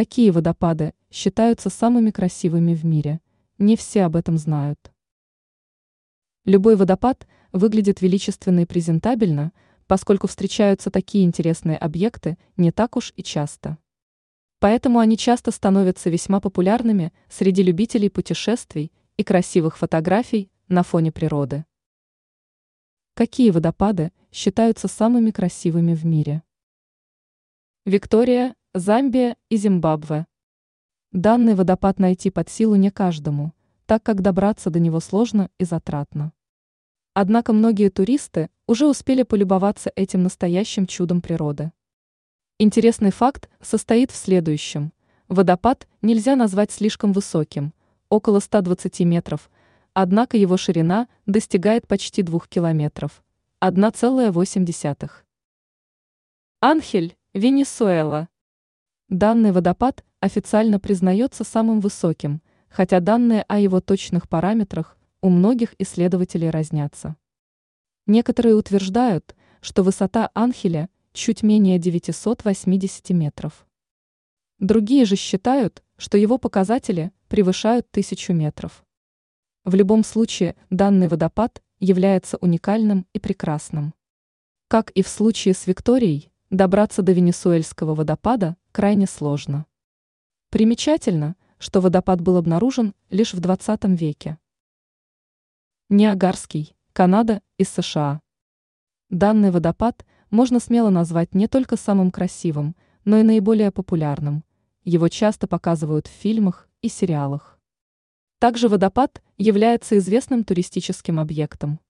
Какие водопады считаются самыми красивыми в мире? Не все об этом знают. Любой водопад выглядит величественно и презентабельно, поскольку встречаются такие интересные объекты не так уж и часто. Поэтому они часто становятся весьма популярными среди любителей путешествий и красивых фотографий на фоне природы. Какие водопады считаются самыми красивыми в мире? Виктория, Замбия и Зимбабве. Данный водопад найти под силу не каждому, так как добраться до него сложно и затратно. Однако многие туристы уже успели полюбоваться этим настоящим чудом природы. Интересный факт состоит в следующем. Водопад нельзя назвать слишком высоким, около 120 метров, однако его ширина достигает почти 2 километров, 1,8. Анхель, Венесуэла. Данный водопад официально признается самым высоким, хотя данные о его точных параметрах у многих исследователей разнятся. Некоторые утверждают, что высота Анхеля чуть менее 980 метров. Другие же считают, что его показатели превышают тысячу метров. В любом случае, данный водопад является уникальным и прекрасным. Как и в случае с Викторией, добраться до венесуэльского водопада крайне сложно. Примечательно, что водопад был обнаружен лишь в 20 веке. Ниагарский, Канада и США. Данный водопад можно смело назвать не только самым красивым, но и наиболее популярным. Его часто показывают в фильмах и сериалах. Также водопад является известным туристическим объектом.